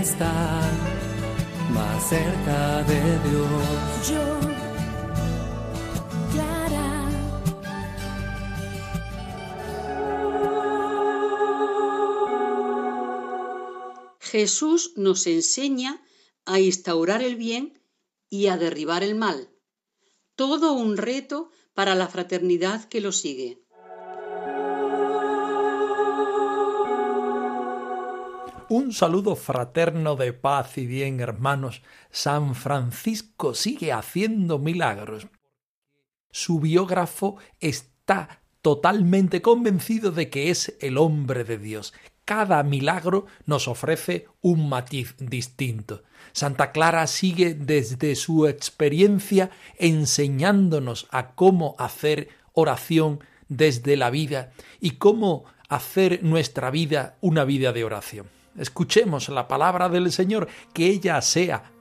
Estar más cerca de Dios. Yo, Clara. Jesús nos enseña a instaurar el bien y a derribar el mal. Todo un reto para la fraternidad que lo sigue. Un saludo fraterno de paz y bien, hermanos. San Francisco sigue haciendo milagros. Su biógrafo está totalmente convencido de que es el hombre de Dios. Cada milagro nos ofrece un matiz distinto. Santa Clara sigue desde su experiencia enseñándonos a cómo hacer oración desde la vida y cómo hacer nuestra vida una vida de oración. Escuchemos la palabra del Señor, que ella sea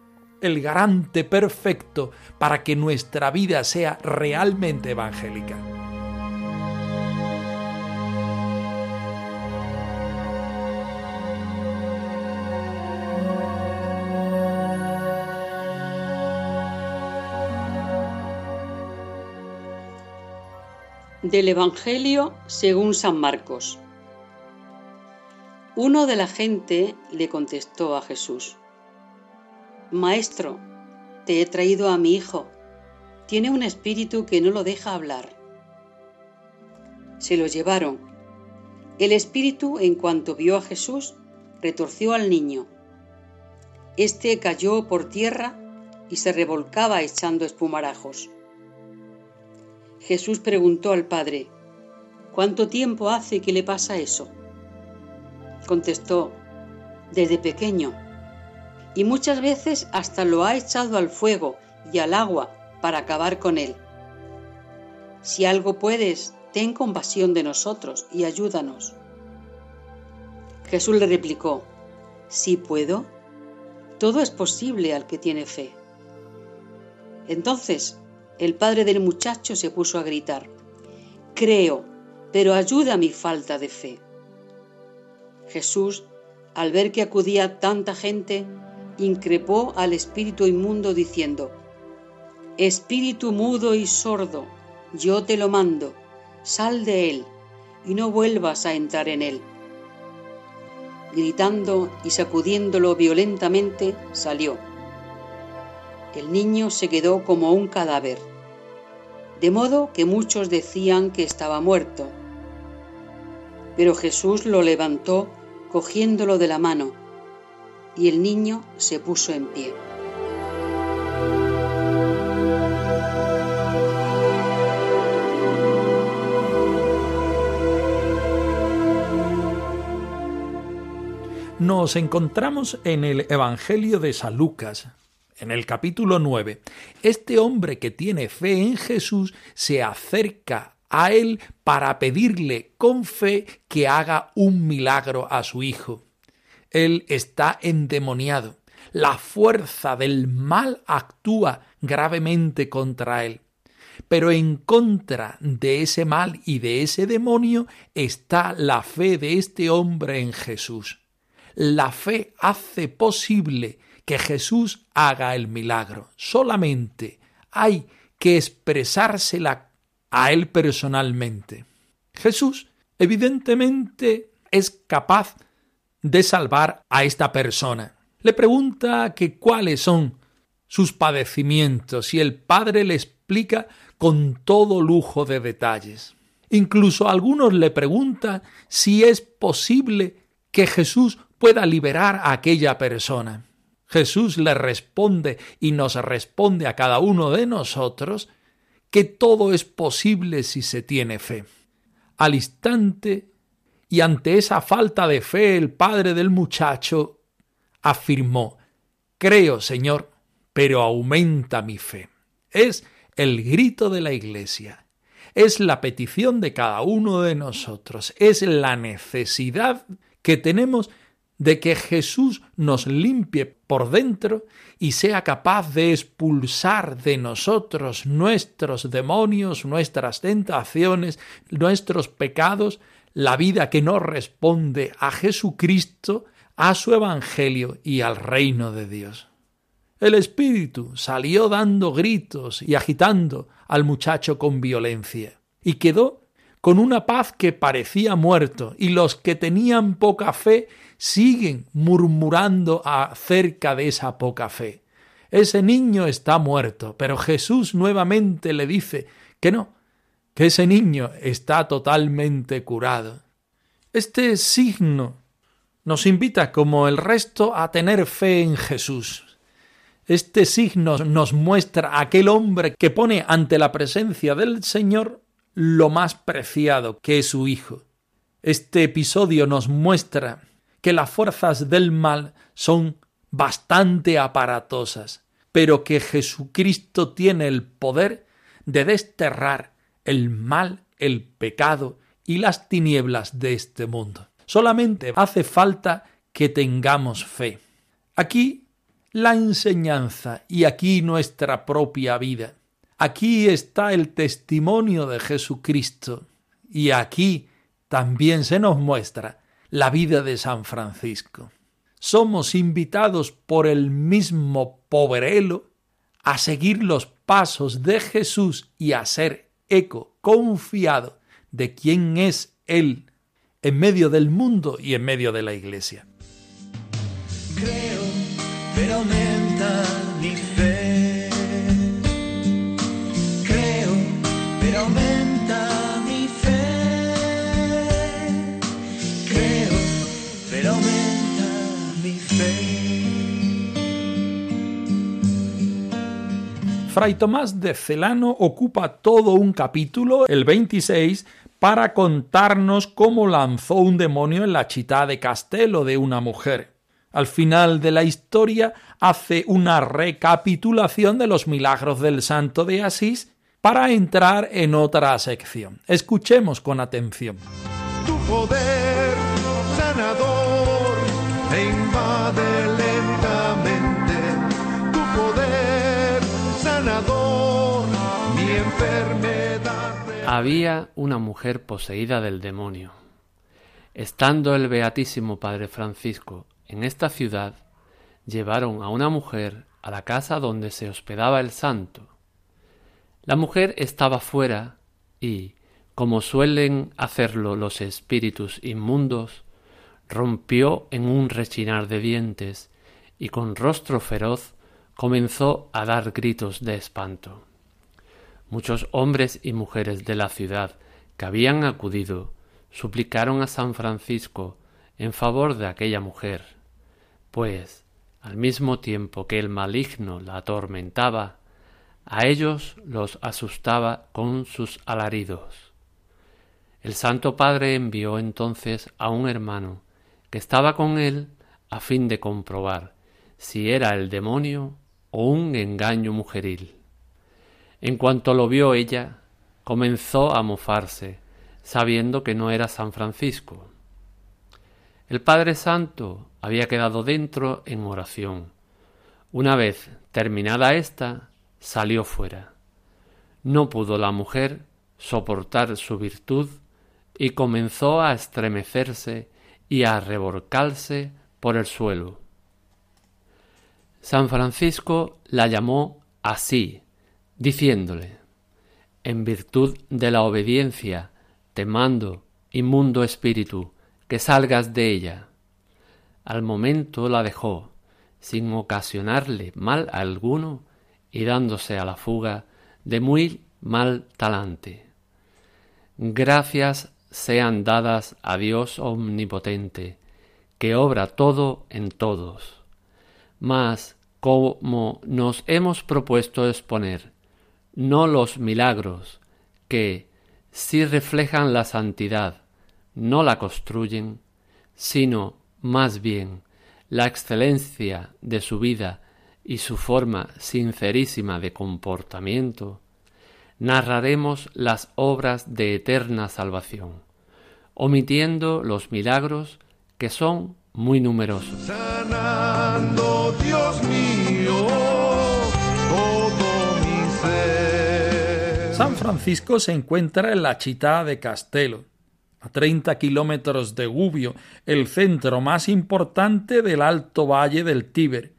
el garante perfecto para que nuestra vida sea realmente evangélica. Del Evangelio según San Marcos. Uno de la gente le contestó a Jesús, Maestro, te he traído a mi hijo. Tiene un espíritu que no lo deja hablar. Se lo llevaron. El espíritu, en cuanto vio a Jesús, retorció al niño. Este cayó por tierra y se revolcaba echando espumarajos. Jesús preguntó al padre, ¿cuánto tiempo hace que le pasa eso? Contestó, desde pequeño, y muchas veces hasta lo ha echado al fuego y al agua para acabar con él. Si algo puedes, ten compasión de nosotros y ayúdanos. Jesús le replicó, sí puedo, todo es posible al que tiene fe. Entonces el padre del muchacho se puso a gritar, Creo, pero ayuda mi falta de fe. Jesús, al ver que acudía tanta gente, increpó al espíritu inmundo diciendo, Espíritu mudo y sordo, yo te lo mando, sal de él y no vuelvas a entrar en él. Gritando y sacudiéndolo violentamente, salió. El niño se quedó como un cadáver de modo que muchos decían que estaba muerto. Pero Jesús lo levantó cogiéndolo de la mano, y el niño se puso en pie. Nos encontramos en el Evangelio de San Lucas, en el capítulo 9, este hombre que tiene fe en Jesús se acerca a él para pedirle con fe que haga un milagro a su hijo. Él está endemoniado. La fuerza del mal actúa gravemente contra él. Pero en contra de ese mal y de ese demonio está la fe de este hombre en Jesús. La fe hace posible que Jesús haga el milagro. Solamente hay que expresársela a Él personalmente. Jesús, evidentemente, es capaz de salvar a esta persona. Le pregunta que cuáles son sus padecimientos y el Padre le explica con todo lujo de detalles. Incluso algunos le preguntan si es posible que Jesús pueda liberar a aquella persona. Jesús le responde y nos responde a cada uno de nosotros que todo es posible si se tiene fe. al instante y ante esa falta de fe el padre del muchacho afirmó Creo, Señor, pero aumenta mi fe. Es el grito de la Iglesia, es la petición de cada uno de nosotros, es la necesidad que tenemos de que Jesús nos limpie por dentro y sea capaz de expulsar de nosotros nuestros demonios, nuestras tentaciones, nuestros pecados, la vida que no responde a Jesucristo, a su Evangelio y al reino de Dios. El espíritu salió dando gritos y agitando al muchacho con violencia, y quedó con una paz que parecía muerto, y los que tenían poca fe siguen murmurando acerca de esa poca fe. Ese niño está muerto, pero Jesús nuevamente le dice que no, que ese niño está totalmente curado. Este signo nos invita, como el resto, a tener fe en Jesús. Este signo nos muestra a aquel hombre que pone ante la presencia del Señor lo más preciado que es su Hijo. Este episodio nos muestra que las fuerzas del mal son bastante aparatosas, pero que Jesucristo tiene el poder de desterrar el mal, el pecado y las tinieblas de este mundo. Solamente hace falta que tengamos fe. Aquí la enseñanza y aquí nuestra propia vida. Aquí está el testimonio de Jesucristo y aquí también se nos muestra la vida de San Francisco. Somos invitados por el mismo pobrelo a seguir los pasos de Jesús y a ser eco confiado de quién es Él en medio del mundo y en medio de la iglesia. Creo, pero Fray Tomás de Celano ocupa todo un capítulo, el 26, para contarnos cómo lanzó un demonio en la chita de Castelo de una mujer. Al final de la historia hace una recapitulación de los milagros del santo de Asís para entrar en otra sección. Escuchemos con atención. Tu poder sanador Había una mujer poseída del demonio. Estando el Beatísimo Padre Francisco en esta ciudad, llevaron a una mujer a la casa donde se hospedaba el santo. La mujer estaba fuera y, como suelen hacerlo los espíritus inmundos, rompió en un rechinar de dientes y con rostro feroz comenzó a dar gritos de espanto. Muchos hombres y mujeres de la ciudad que habían acudido suplicaron a San Francisco en favor de aquella mujer, pues, al mismo tiempo que el maligno la atormentaba, a ellos los asustaba con sus alaridos. El Santo Padre envió entonces a un hermano que estaba con él a fin de comprobar si era el demonio o un engaño mujeril. En cuanto lo vio ella, comenzó a mofarse, sabiendo que no era San Francisco. El Padre Santo había quedado dentro en oración. Una vez terminada ésta, salió fuera. No pudo la mujer soportar su virtud y comenzó a estremecerse y a revolcarse por el suelo. San Francisco la llamó así, diciéndole, En virtud de la obediencia, te mando, inmundo espíritu, que salgas de ella. Al momento la dejó, sin ocasionarle mal alguno, y dándose a la fuga de muy mal talante. Gracias sean dadas a Dios omnipotente, que obra todo en todos. Mas, como nos hemos propuesto exponer no los milagros que, sí reflejan la santidad, no la construyen, sino más bien la excelencia de su vida y su forma sincerísima de comportamiento, narraremos las obras de eterna salvación, omitiendo los milagros que son muy numerosos. Francisco se encuentra en la Città de Castello, a 30 kilómetros de Gubbio, el centro más importante del alto valle del Tíber.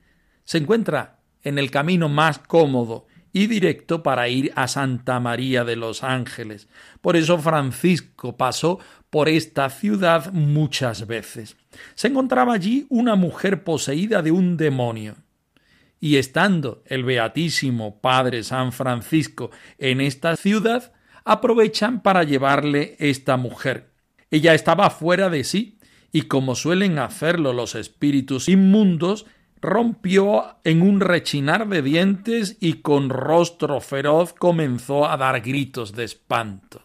Se encuentra en el camino más cómodo y directo para ir a Santa María de los Ángeles. Por eso Francisco pasó por esta ciudad muchas veces. Se encontraba allí una mujer poseída de un demonio. Y estando el Beatísimo Padre San Francisco en esta ciudad, aprovechan para llevarle esta mujer. Ella estaba fuera de sí, y como suelen hacerlo los espíritus inmundos, rompió en un rechinar de dientes y con rostro feroz comenzó a dar gritos de espanto.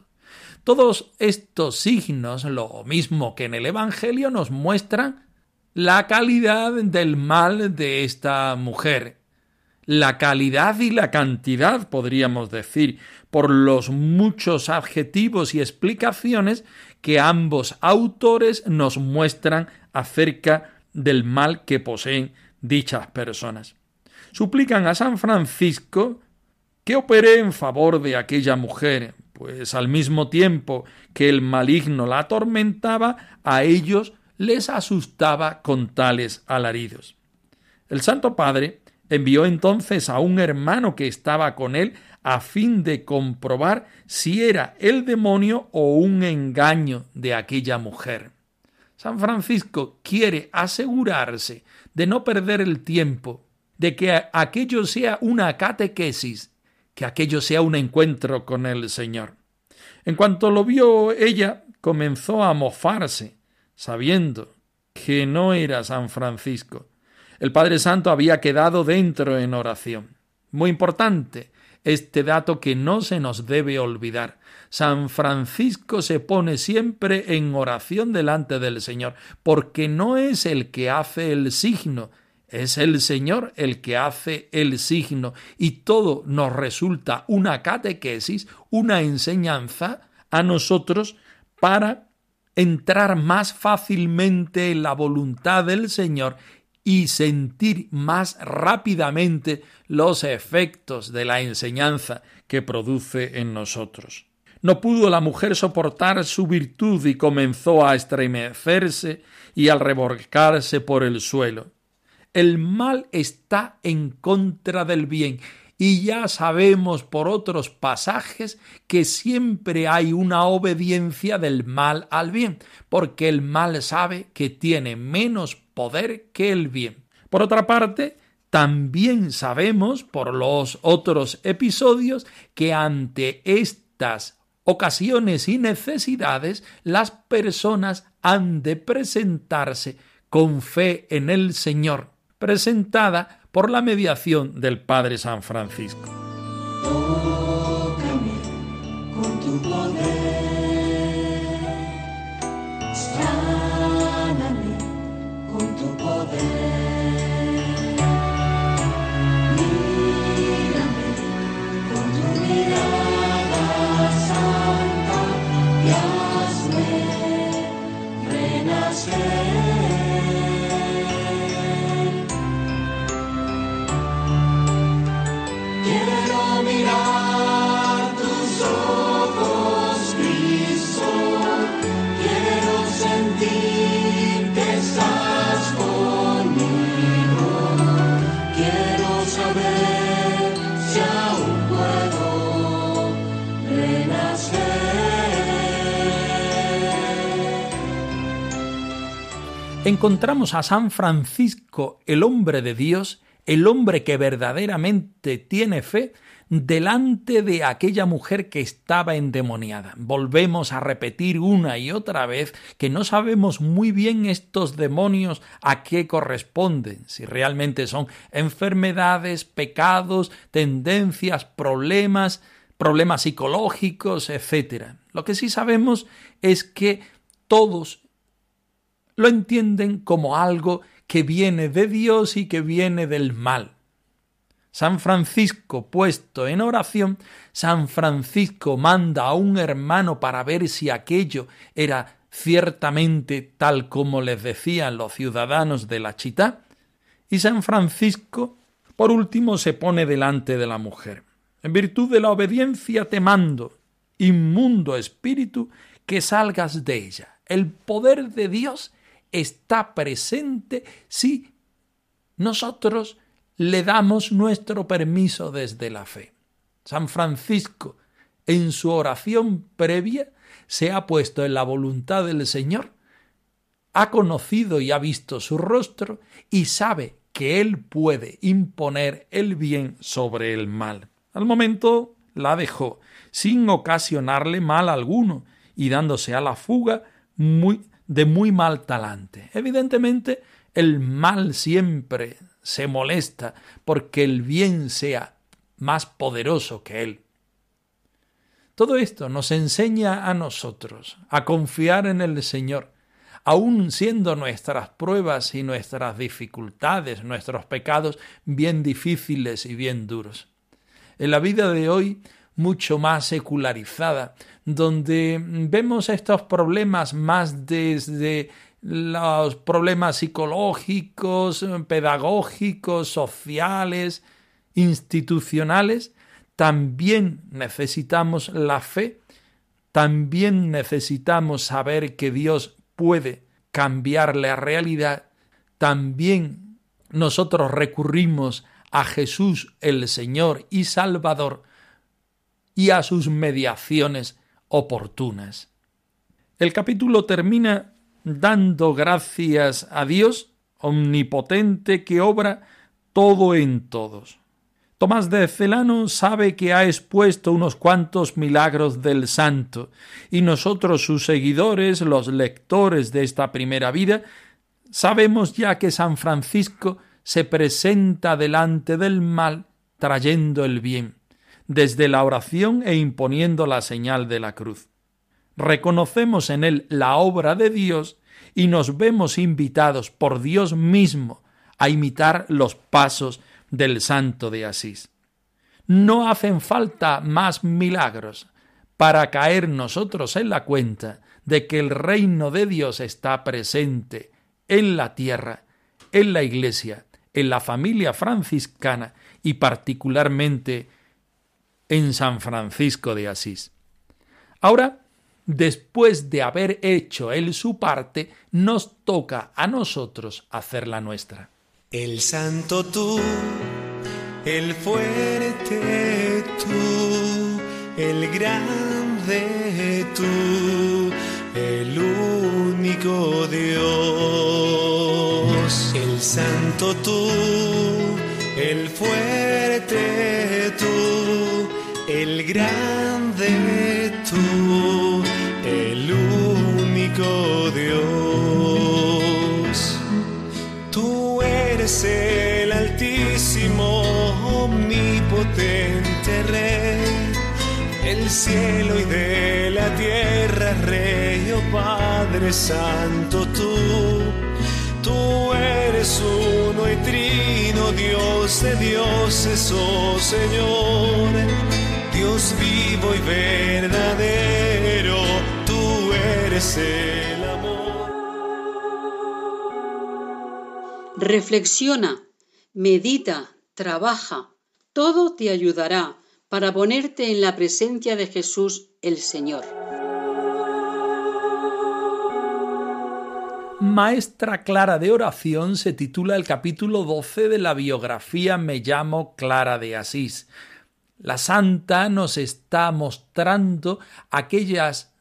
Todos estos signos, lo mismo que en el Evangelio, nos muestran la calidad del mal de esta mujer. La calidad y la cantidad, podríamos decir, por los muchos adjetivos y explicaciones que ambos autores nos muestran acerca del mal que poseen dichas personas. Suplican a San Francisco que opere en favor de aquella mujer, pues al mismo tiempo que el maligno la atormentaba, a ellos les asustaba con tales alaridos. El Santo Padre envió entonces a un hermano que estaba con él a fin de comprobar si era el demonio o un engaño de aquella mujer. San Francisco quiere asegurarse de no perder el tiempo, de que aquello sea una catequesis, que aquello sea un encuentro con el Señor. En cuanto lo vio ella, comenzó a mofarse, sabiendo que no era San Francisco. El Padre Santo había quedado dentro en oración. Muy importante, este dato que no se nos debe olvidar. San Francisco se pone siempre en oración delante del Señor, porque no es el que hace el signo, es el Señor el que hace el signo, y todo nos resulta una catequesis, una enseñanza a nosotros para entrar más fácilmente en la voluntad del Señor y sentir más rápidamente los efectos de la enseñanza que produce en nosotros. No pudo la mujer soportar su virtud y comenzó a estremecerse y a revolcarse por el suelo. El mal está en contra del bien y ya sabemos por otros pasajes que siempre hay una obediencia del mal al bien, porque el mal sabe que tiene menos poder que el bien. Por otra parte, también sabemos por los otros episodios que ante estas ocasiones y necesidades las personas han de presentarse con fe en el Señor, presentada por la mediación del Padre San Francisco. Encontramos a San Francisco, el hombre de Dios, el hombre que verdaderamente tiene fe, delante de aquella mujer que estaba endemoniada. Volvemos a repetir una y otra vez que no sabemos muy bien estos demonios a qué corresponden, si realmente son enfermedades, pecados, tendencias, problemas, problemas psicológicos, etc. Lo que sí sabemos es que todos lo entienden como algo que viene de Dios y que viene del mal. San Francisco puesto en oración, San Francisco manda a un hermano para ver si aquello era ciertamente tal como les decían los ciudadanos de la chita, y San Francisco, por último, se pone delante de la mujer. En virtud de la obediencia te mando, inmundo espíritu, que salgas de ella. El poder de Dios está presente si nosotros le damos nuestro permiso desde la fe. San Francisco, en su oración previa, se ha puesto en la voluntad del Señor, ha conocido y ha visto su rostro y sabe que Él puede imponer el bien sobre el mal. Al momento la dejó, sin ocasionarle mal alguno, y dándose a la fuga muy, de muy mal talante. Evidentemente, el mal siempre se molesta porque el bien sea más poderoso que él. Todo esto nos enseña a nosotros a confiar en el Señor, aun siendo nuestras pruebas y nuestras dificultades, nuestros pecados bien difíciles y bien duros. En la vida de hoy, mucho más secularizada, donde vemos estos problemas más desde los problemas psicológicos, pedagógicos, sociales, institucionales, también necesitamos la fe, también necesitamos saber que Dios puede cambiar la realidad, también nosotros recurrimos a Jesús el Señor y Salvador y a sus mediaciones oportunas. El capítulo termina dando gracias a Dios omnipotente que obra todo en todos. Tomás de Celano sabe que ha expuesto unos cuantos milagros del santo, y nosotros sus seguidores, los lectores de esta primera vida, sabemos ya que San Francisco se presenta delante del mal trayendo el bien, desde la oración e imponiendo la señal de la cruz reconocemos en él la obra de Dios y nos vemos invitados por Dios mismo a imitar los pasos del santo de Asís. No hacen falta más milagros para caer nosotros en la cuenta de que el reino de Dios está presente en la tierra, en la iglesia, en la familia franciscana y particularmente en San Francisco de Asís. Ahora después de haber hecho él su parte, nos toca a nosotros hacer la nuestra. El santo tú, el fuerte tú, el grande tú, el único Dios. El santo tú, el fuerte el grande tú Dios. Tú eres el altísimo, omnipotente Rey, el cielo y de la tierra, Rey, oh Padre Santo, tú. Tú eres uno y trino, Dios de dioses, oh Señor, Dios vivo y verdadero el amor. Reflexiona, medita, trabaja, todo te ayudará para ponerte en la presencia de Jesús el Señor. Maestra Clara de Oración se titula el capítulo 12 de la biografía Me llamo Clara de Asís. La santa nos está mostrando aquellas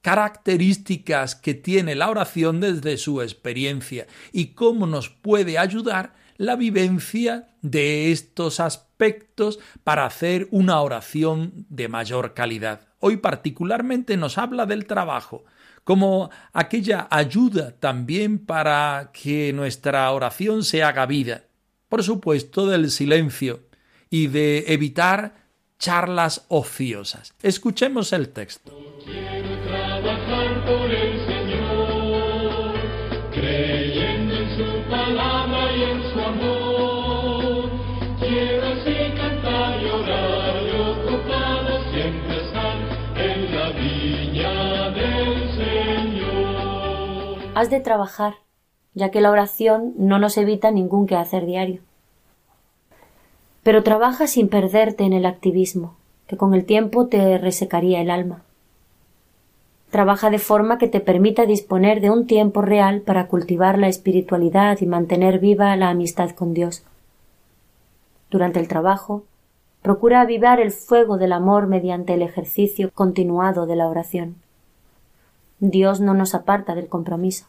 características que tiene la oración desde su experiencia y cómo nos puede ayudar la vivencia de estos aspectos para hacer una oración de mayor calidad. Hoy particularmente nos habla del trabajo, como aquella ayuda también para que nuestra oración se haga vida. Por supuesto, del silencio y de evitar charlas ociosas. Escuchemos el texto. trabajar por el Señor, creyendo en su palabra y en su amor. Quiero así cantar y orar y ocupado siempre estar en la viña del Señor. Has de trabajar, ya que la oración no nos evita ningún quehacer diario. Pero trabaja sin perderte en el activismo, que con el tiempo te resecaría el alma. Trabaja de forma que te permita disponer de un tiempo real para cultivar la espiritualidad y mantener viva la amistad con Dios. Durante el trabajo, procura avivar el fuego del amor mediante el ejercicio continuado de la oración. Dios no nos aparta del compromiso.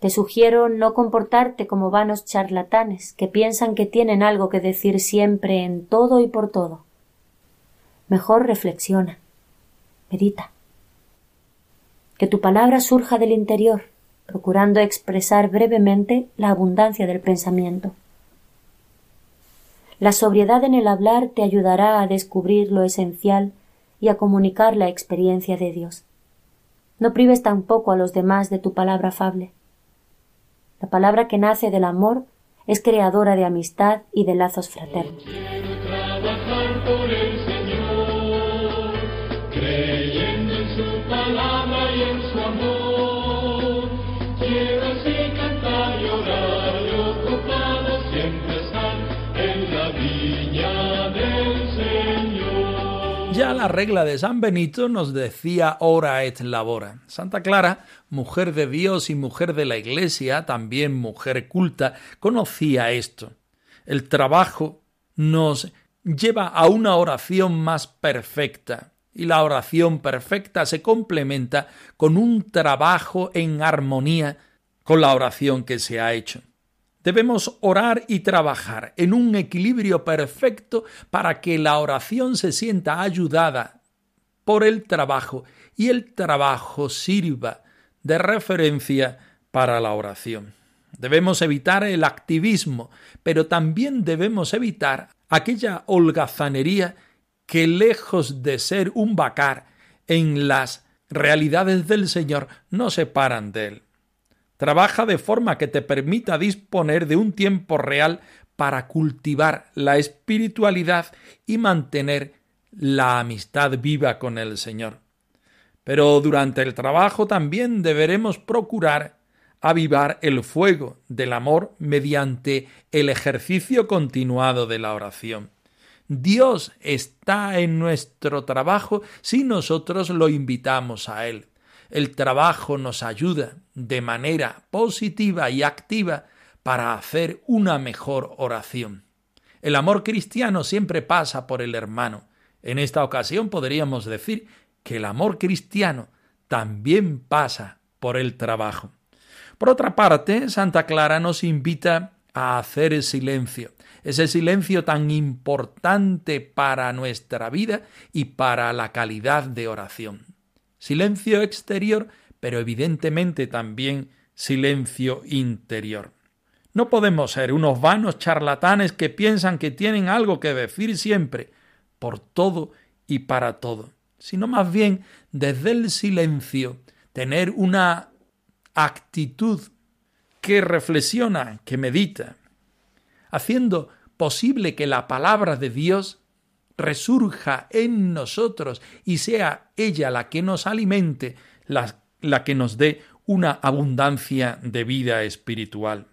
Te sugiero no comportarte como vanos charlatanes que piensan que tienen algo que decir siempre en todo y por todo. Mejor reflexiona, medita. Que tu palabra surja del interior, procurando expresar brevemente la abundancia del pensamiento. La sobriedad en el hablar te ayudará a descubrir lo esencial y a comunicar la experiencia de Dios. No prives tampoco a los demás de tu palabra afable. La palabra que nace del amor es creadora de amistad y de lazos fraternos. Creyendo en su palabra y en su amor. Ya la regla de San Benito nos decía ora et labora. Santa Clara, mujer de Dios y mujer de la Iglesia, también mujer culta, conocía esto. El trabajo nos lleva a una oración más perfecta, y la oración perfecta se complementa con un trabajo en armonía con la oración que se ha hecho. Debemos orar y trabajar en un equilibrio perfecto para que la oración se sienta ayudada por el trabajo y el trabajo sirva de referencia para la oración. Debemos evitar el activismo, pero también debemos evitar aquella holgazanería que lejos de ser un vacar en las realidades del Señor no separan de él. Trabaja de forma que te permita disponer de un tiempo real para cultivar la espiritualidad y mantener la amistad viva con el Señor. Pero durante el trabajo también deberemos procurar avivar el fuego del amor mediante el ejercicio continuado de la oración. Dios está en nuestro trabajo si nosotros lo invitamos a Él. El trabajo nos ayuda de manera positiva y activa para hacer una mejor oración. El amor cristiano siempre pasa por el hermano. En esta ocasión podríamos decir que el amor cristiano también pasa por el trabajo. Por otra parte, Santa Clara nos invita a hacer silencio, ese silencio tan importante para nuestra vida y para la calidad de oración. Silencio exterior, pero evidentemente también silencio interior. No podemos ser unos vanos charlatanes que piensan que tienen algo que decir siempre, por todo y para todo, sino más bien desde el silencio tener una actitud que reflexiona, que medita, haciendo posible que la palabra de Dios resurja en nosotros y sea ella la que nos alimente, la, la que nos dé una abundancia de vida espiritual.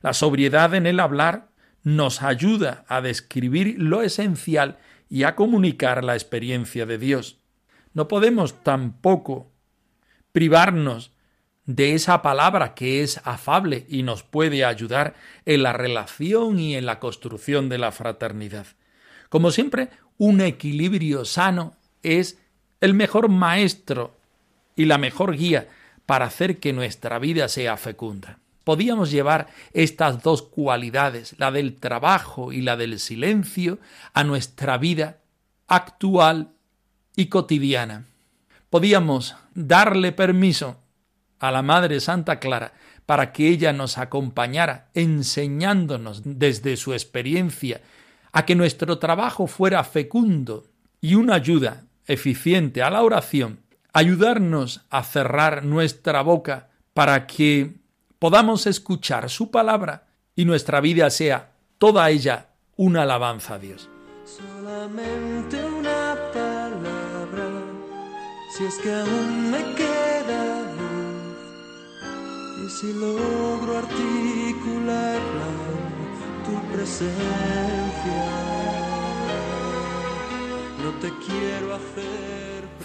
La sobriedad en el hablar nos ayuda a describir lo esencial y a comunicar la experiencia de Dios. No podemos tampoco privarnos de esa palabra que es afable y nos puede ayudar en la relación y en la construcción de la fraternidad. Como siempre, un equilibrio sano es el mejor maestro y la mejor guía para hacer que nuestra vida sea fecunda. Podíamos llevar estas dos cualidades, la del trabajo y la del silencio, a nuestra vida actual y cotidiana. Podíamos darle permiso a la Madre Santa Clara para que ella nos acompañara enseñándonos desde su experiencia a que nuestro trabajo fuera fecundo y una ayuda eficiente a la oración, ayudarnos a cerrar nuestra boca para que podamos escuchar su palabra y nuestra vida sea toda ella una alabanza a Dios. Solamente una palabra, si es que aún me queda luz, y si logro articularla, tu presencia, no te quiero hacer.